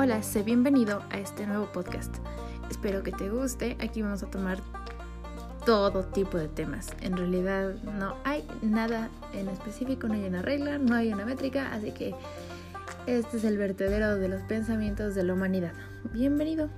Hola, sé bienvenido a este nuevo podcast. Espero que te guste. Aquí vamos a tomar todo tipo de temas. En realidad no hay nada en específico, no hay una regla, no hay una métrica, así que este es el vertedero de los pensamientos de la humanidad. Bienvenido.